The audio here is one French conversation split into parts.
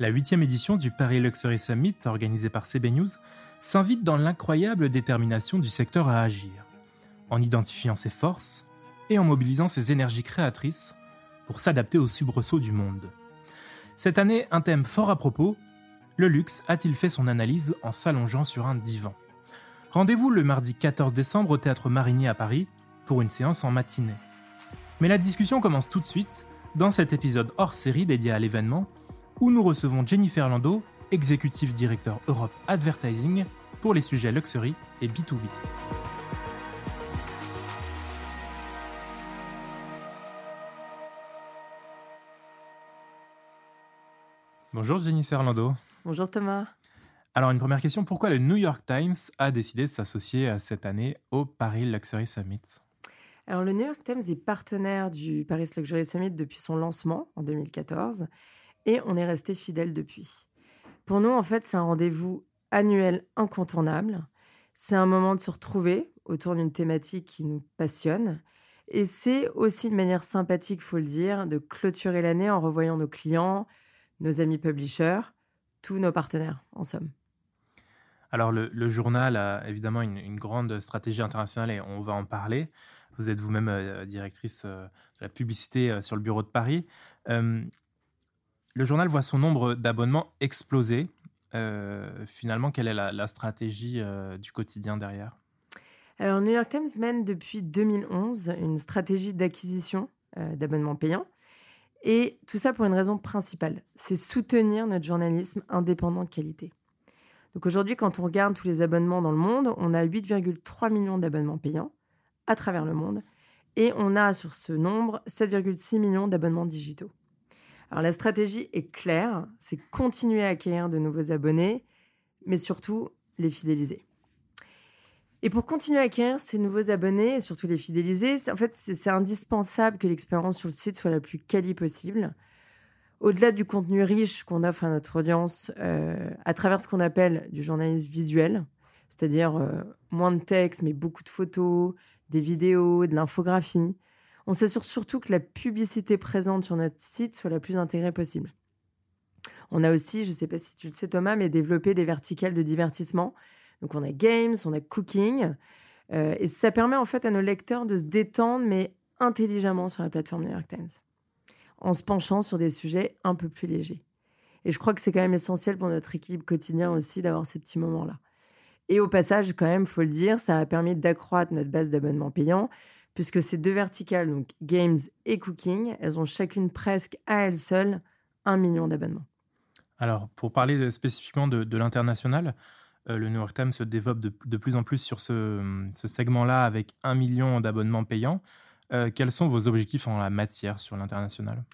La huitième édition du Paris Luxury Summit, organisée par CB News, s'invite dans l'incroyable détermination du secteur à agir, en identifiant ses forces et en mobilisant ses énergies créatrices pour s'adapter aux soubresauts du monde. Cette année, un thème fort à propos, le luxe a-t-il fait son analyse en s'allongeant sur un divan? Rendez-vous le mardi 14 décembre au Théâtre Marigny à Paris pour une séance en matinée. Mais la discussion commence tout de suite dans cet épisode hors série dédié à l'événement où nous recevons Jennifer Lando, exécutive directeur Europe Advertising pour les sujets luxury et B2B. Bonjour Jennifer Lando. Bonjour Thomas. Alors une première question, pourquoi le New York Times a décidé de s'associer cette année au Paris Luxury Summit? Alors le New York Times est partenaire du Paris Luxury Summit depuis son lancement en 2014 et on est resté fidèle depuis. Pour nous, en fait, c'est un rendez-vous annuel incontournable. C'est un moment de se retrouver autour d'une thématique qui nous passionne. Et c'est aussi de manière sympathique, faut le dire, de clôturer l'année en revoyant nos clients, nos amis publishers, tous nos partenaires, en somme. Alors, le, journal a évidemment une, grande stratégie internationale et on va en parler. Vous êtes vous-même euh, directrice euh, de la publicité euh, sur le bureau de Paris. Le journal voit son nombre d'abonnements exploser. Euh, finalement, quelle est la, stratégie euh, du quotidien derrière? Alors, New York Times mène depuis 2011 une stratégie d'acquisition euh, d'abonnements payants. Et tout ça pour une raison principale, c'est soutenir notre journalisme indépendant de qualité. Donc aujourd'hui, quand on regarde tous les abonnements dans le monde, on a 8,3 millions d'abonnements payants à travers le monde. Et on a sur ce nombre 7,6 millions d'abonnements digitaux. Alors la stratégie est claire, c'est continuer à acquérir de nouveaux abonnés, mais surtout les fidéliser. Et pour continuer à acquérir ces nouveaux abonnés et surtout les fidéliser, en fait, c'est indispensable que l'expérience sur le site soit la plus quali possible. Au-delà du contenu riche qu'on offre à notre audience euh, à travers ce qu'on appelle du journalisme visuel, c'est-à-dire euh, moins de texte mais beaucoup de photos, des vidéos, de l'infographie, on s'assure surtout que la publicité présente sur notre site soit la plus intégrée possible. On a aussi, je ne sais pas si tu le sais Thomas, mais développé des verticales de divertissement. Donc on a games, on a cooking. Euh, et ça permet en fait à nos lecteurs de se détendre, mais intelligemment sur la plateforme New York Times, en se penchant sur des sujets un peu plus légers. Et je crois que c'est quand même essentiel pour notre équilibre quotidien aussi d'avoir ces petits moments-là. Et au passage, quand même, faut le dire, ça a permis d'accroître notre base d'abonnements payants, puisque ces deux verticales, donc Games et Cooking, elles ont chacune presque à elles seules un million d'abonnements. Alors, pour parler spécifiquement de, l'international, euh, le New York Times se développe de, plus en plus sur ce, segment-là avec un million d'abonnements payants. Euh, quels sont vos objectifs en la matière sur l'international?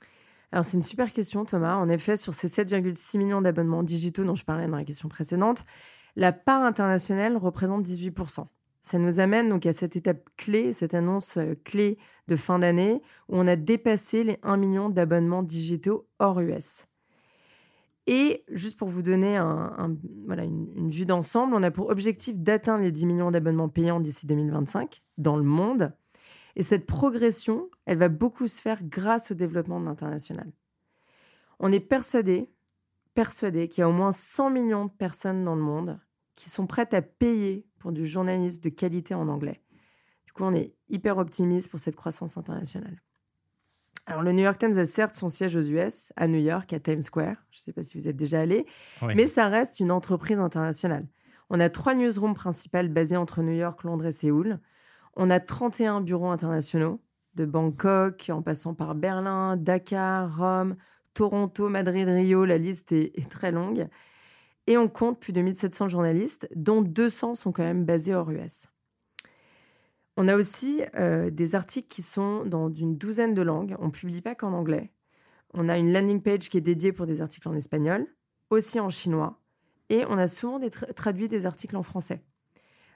Alors, c'est une super question, Thomas. En effet, sur ces 7,6 millions d'abonnements digitaux dont je parlais dans la question précédente, la part internationale représente 18%. Ça nous amène donc à cette étape clé, cette annonce euh, clé de fin d'année, où on a dépassé les 1 million d'abonnements digitaux hors US. Et juste pour vous donner une, vue d'ensemble, on a pour objectif d'atteindre les 10 millions d'abonnements payants d'ici 2025 dans le monde. Et cette progression, elle va beaucoup se faire grâce au développement de l'international. On est persuadé, persuadé qu'il y a au moins 100 millions de personnes dans le monde qui sont prêtes à payer pour du journalisme de qualité en anglais. Du coup, on est hyper optimiste pour cette croissance internationale. Alors, le New York Times a certes son siège aux US, à New York, à Times Square. Je ne sais pas si vous êtes déjà allé, mais ça reste une entreprise internationale. On a trois newsrooms principales basées entre New York, Londres et Séoul. On a 31 bureaux internationaux, de Bangkok, en passant par Berlin, Dakar, Rome, Toronto, Madrid, Rio. La liste est, est très longue. Et on compte plus de 1700 journalistes, dont 200 sont quand même basés hors US. On a aussi euh, des articles qui sont dans une douzaine de langues. On ne publie pas qu'en anglais. On a une landing page qui est dédiée pour des articles en espagnol, aussi en chinois. Et on a souvent traduit des articles en français.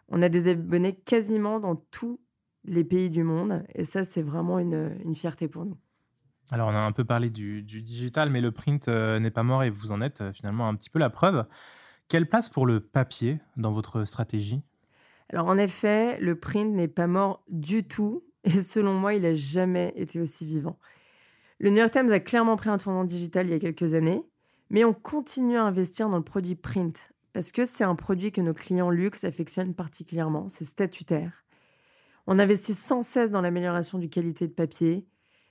On a des abonnés quasiment dans tous les pays du monde. Et ça, c'est vraiment une fierté pour nous. Alors, on a un peu parlé du, digital, mais le print euh, n'est pas mort et vous en êtes euh, finalement un petit peu la preuve. Quelle place pour le papier dans votre stratégie? Alors, en effet, le print n'est pas mort du tout et selon moi, il n'a jamais été aussi vivant. Le New York Times a clairement pris un tournant digital il y a quelques années, Mais on continue à investir dans le produit print parce que c'est un produit que nos clients luxe affectionnent particulièrement, c'est statutaire. On investit sans cesse dans l'amélioration du qualité de papier.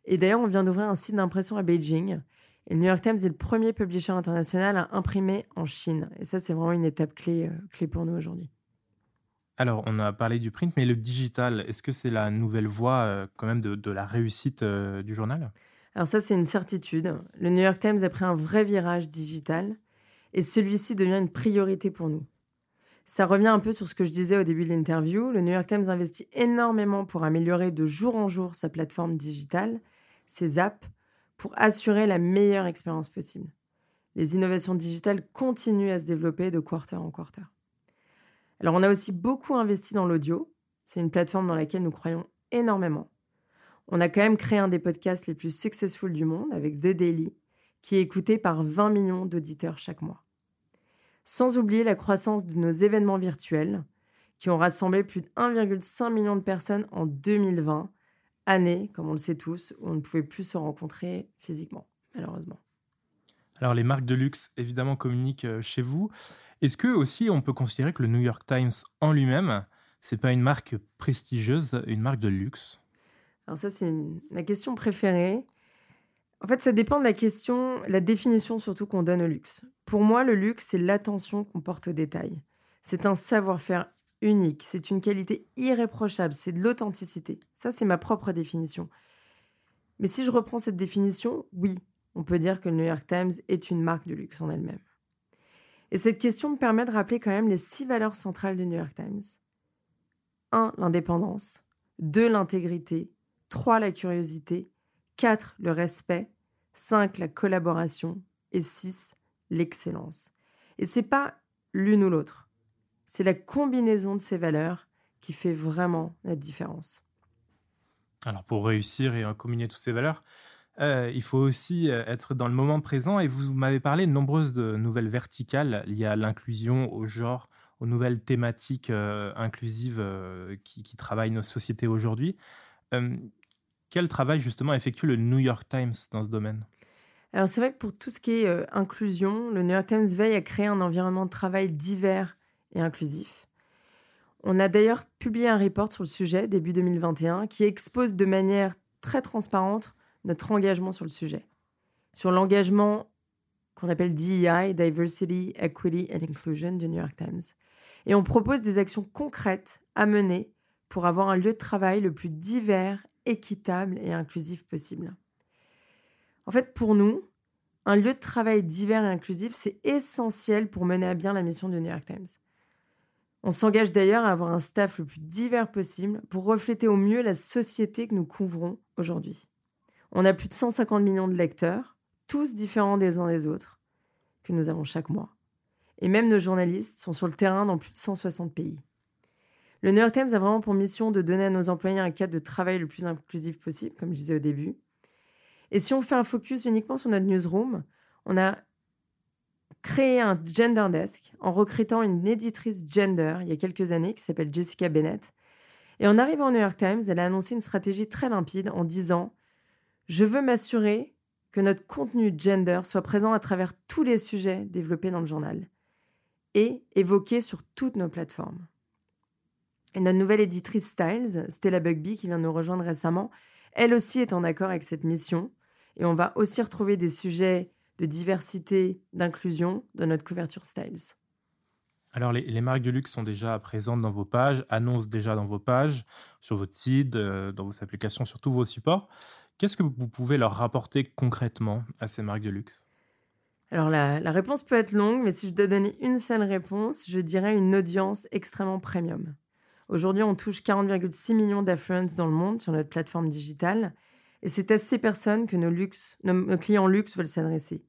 Et d'ailleurs, on vient d'ouvrir un site d'impression à Beijing. Et le New York Times est le premier publisher international à imprimer en Chine. Et ça, c'est vraiment une étape clé, euh, clé pour nous aujourd'hui. Alors, on a parlé du print, mais le digital, est-ce que c'est la nouvelle voie euh, quand même de, la réussite euh, du journal? Alors ça, c'est une certitude. Le New York Times a pris un vrai virage digital et celui-ci devient une priorité pour nous. Ça revient un peu sur ce que je disais au début de l'interview. Le New York Times investit énormément pour améliorer de jour en jour sa plateforme digitale, ses apps, pour assurer la meilleure expérience possible. Les innovations digitales continuent à se développer de quarter en quarter. Alors, on a aussi beaucoup investi dans l'audio. C'est une plateforme dans laquelle nous croyons énormément. On a quand même créé un des podcasts les plus successful du monde avec The Daily, qui est écouté par 20 millions d'auditeurs chaque mois. Sans oublier la croissance de nos événements virtuels, qui ont rassemblé plus de 1,5 million de personnes en 2020, année, comme on le sait tous, où on ne pouvait plus se rencontrer physiquement, malheureusement. Alors les marques de luxe, évidemment, communiquent euh, chez vous. Est-ce que aussi on peut considérer que le New York Times en lui-même, c'est pas une marque prestigieuse, une marque de luxe? Alors ça, c'est ma question préférée. En fait, ça dépend de la question, la définition surtout qu'on donne au luxe. Pour moi, le luxe, c'est l'attention qu'on porte aux détails. C'est un savoir-faire unique, c'est une qualité irréprochable, c'est de l'authenticité. Ça, c'est ma propre définition. Mais si je reprends cette définition, oui, on peut dire que le New York Times est une marque de luxe en elle-même. Et cette question me permet de rappeler quand même les six valeurs centrales du New York Times. 1. L'indépendance. 2. L'intégrité. 3. La curiosité. 4. Le respect. 5. La collaboration. Et 6. L'excellence. Et c'est pas l'une ou l'autre. C'est la combinaison de ces valeurs qui fait vraiment la différence. Alors pour réussir et combiner toutes ces valeurs, euh, il faut aussi euh, être dans le moment présent et vous m'avez parlé de nombreuses de nouvelles verticales liées à l'inclusion, au genre, aux nouvelles thématiques euh, inclusives qui, qui, travaillent nos sociétés aujourd'hui. quel travail justement effectue le New York Times dans ce domaine? Alors c'est vrai que pour tout ce qui est inclusion, le New York Times veille à créer un environnement de travail divers et inclusif. On a d'ailleurs publié un report sur le sujet début 2021 qui expose de manière très transparente notre engagement sur le sujet, sur l'engagement qu'on appelle DEI, Diversity, Equity and Inclusion du New York Times. Et on propose des actions concrètes à mener pour avoir un lieu de travail le plus divers, équitable et inclusif possible. En fait, pour nous, un lieu de travail divers et inclusif, c'est essentiel pour mener à bien la mission du New York Times. On s'engage d'ailleurs à avoir un staff le plus divers possible pour refléter au mieux la société que nous couvrons aujourd'hui. On a plus de 150 millions de lecteurs, tous différents des uns des autres, que nous avons chaque mois. Et même nos journalistes sont sur le terrain dans plus de 160 pays. Le New York Times a vraiment pour mission de donner à nos employés un cadre de travail le plus inclusif possible, comme je disais au début. Et si on fait un focus uniquement sur notre newsroom, on a créé un gender desk en recrutant une éditrice gender il y a quelques années qui s'appelle Jessica Bennett. Et en arrivant au New York Times, elle a annoncé une stratégie très limpide en disant je veux m'assurer que notre contenu gender soit présent à travers tous les sujets développés dans le journal et évoqués sur toutes nos plateformes. Et notre nouvelle éditrice Styles, Stella Bugby, qui vient nous rejoindre récemment, elle aussi est en accord avec cette mission. Et on va aussi retrouver des sujets de diversité, d'inclusion dans notre couverture Styles. Alors, les, marques de luxe sont déjà présentes dans vos pages, annoncent déjà dans vos pages, sur votre site, euh, dans vos applications, sur tous vos supports. Qu'est-ce que vous pouvez leur rapporter concrètement à ces marques de luxe? Alors la, réponse peut être longue, mais si je dois donner une seule réponse, je dirais une audience extrêmement premium. Aujourd'hui, on touche 40,6 millions d'affluents dans le monde sur notre plateforme digitale, et c'est à ces personnes que nos, luxe, nos clients luxe veulent s'adresser.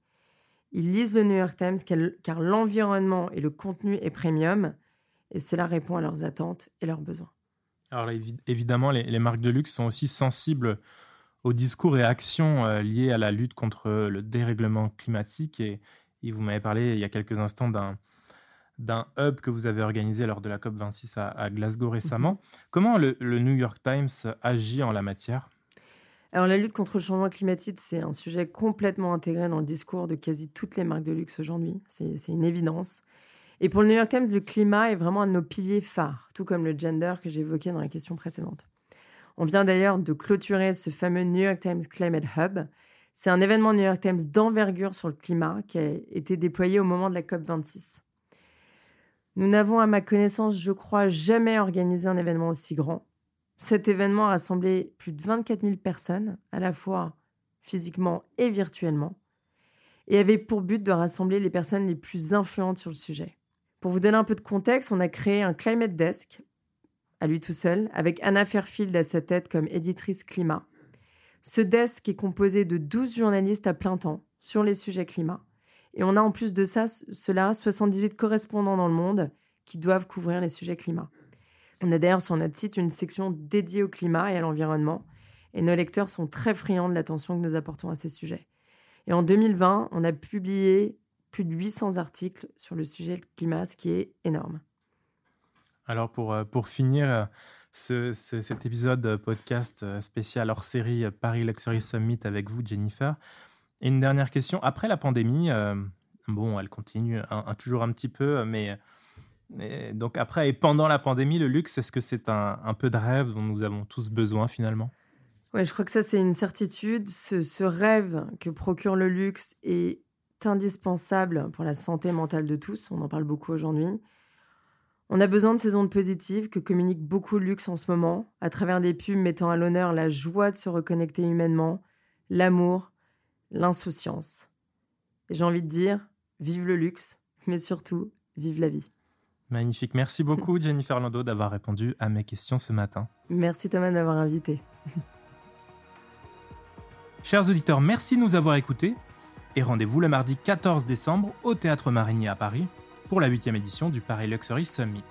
Ils lisent le New York Times car l'environnement et le contenu est premium, et cela répond à leurs attentes et leurs besoins. Alors évidemment, les marques de luxe sont aussi sensibles aux discours et actions euh, liés à la lutte contre le dérèglement climatique. Et, vous m'avez parlé il y a quelques instants d'un d'un hub que vous avez organisé lors de la COP26 à, Glasgow récemment. Mhm. Comment le, New York Times agit en la matière? Alors la lutte contre le changement climatique, c'est un sujet complètement intégré dans le discours de quasi toutes les marques de luxe aujourd'hui. C'est une évidence. Et pour le New York Times, le climat est vraiment un de nos piliers phares, tout comme le gender que j'ai évoqué dans la question précédente. On vient d'ailleurs de clôturer ce fameux New York Times Climate Hub. C'est un événement New York Times d'envergure sur le climat qui a été déployé au moment de la COP26. Nous n'avons, à ma connaissance, je crois, jamais organisé un événement aussi grand. Cet événement a rassemblé plus de 24 000 personnes, à la fois physiquement et virtuellement, et avait pour but de rassembler les personnes les plus influentes sur le sujet. Pour vous donner un peu de contexte, on a créé un Climate Desk, à lui tout seul, avec Anna Fairfield à sa tête comme éditrice climat. Ce desk est composé de 12 journalistes à plein temps sur les sujets climat. Et on a en plus de ça, cela, 78 correspondants dans le monde qui doivent couvrir les sujets climat. On a d'ailleurs sur notre site une section dédiée au climat et à l'environnement, et nos lecteurs sont très friands de l'attention que nous apportons à ces sujets. Et en 2020, on a publié plus de 800 articles sur le sujet climat, ce qui est énorme. Alors pour, euh, pour finir ce, cet épisode podcast euh, spécial hors série Paris Luxury Summit avec vous, Jennifer, une dernière question. Après la pandémie, euh, bon, elle continue toujours un petit peu, mais donc après et pendant la pandémie, le luxe, est-ce que c'est un, peu de rêve dont nous avons tous besoin finalement? Ouais, je crois que ça c'est une certitude. Ce, rêve que procure le luxe est indispensable pour la santé mentale de tous. On en parle beaucoup aujourd'hui. On a besoin de ces ondes positives que communique beaucoup le luxe en ce moment, à travers des pubs mettant à l'honneur la joie de se reconnecter humainement, l'amour, l'insouciance. Et j'ai envie de dire, vive le luxe, mais surtout, vive la vie. Magnifique. Merci beaucoup, Jennifer Lando, d'avoir répondu à mes questions ce matin. Merci, Thomas, d'avoir invité. Chers auditeurs, merci de nous avoir écoutés et rendez-vous le mardi 14 décembre au Théâtre Marigny à Paris pour la huitième édition du Paris Luxury Summit.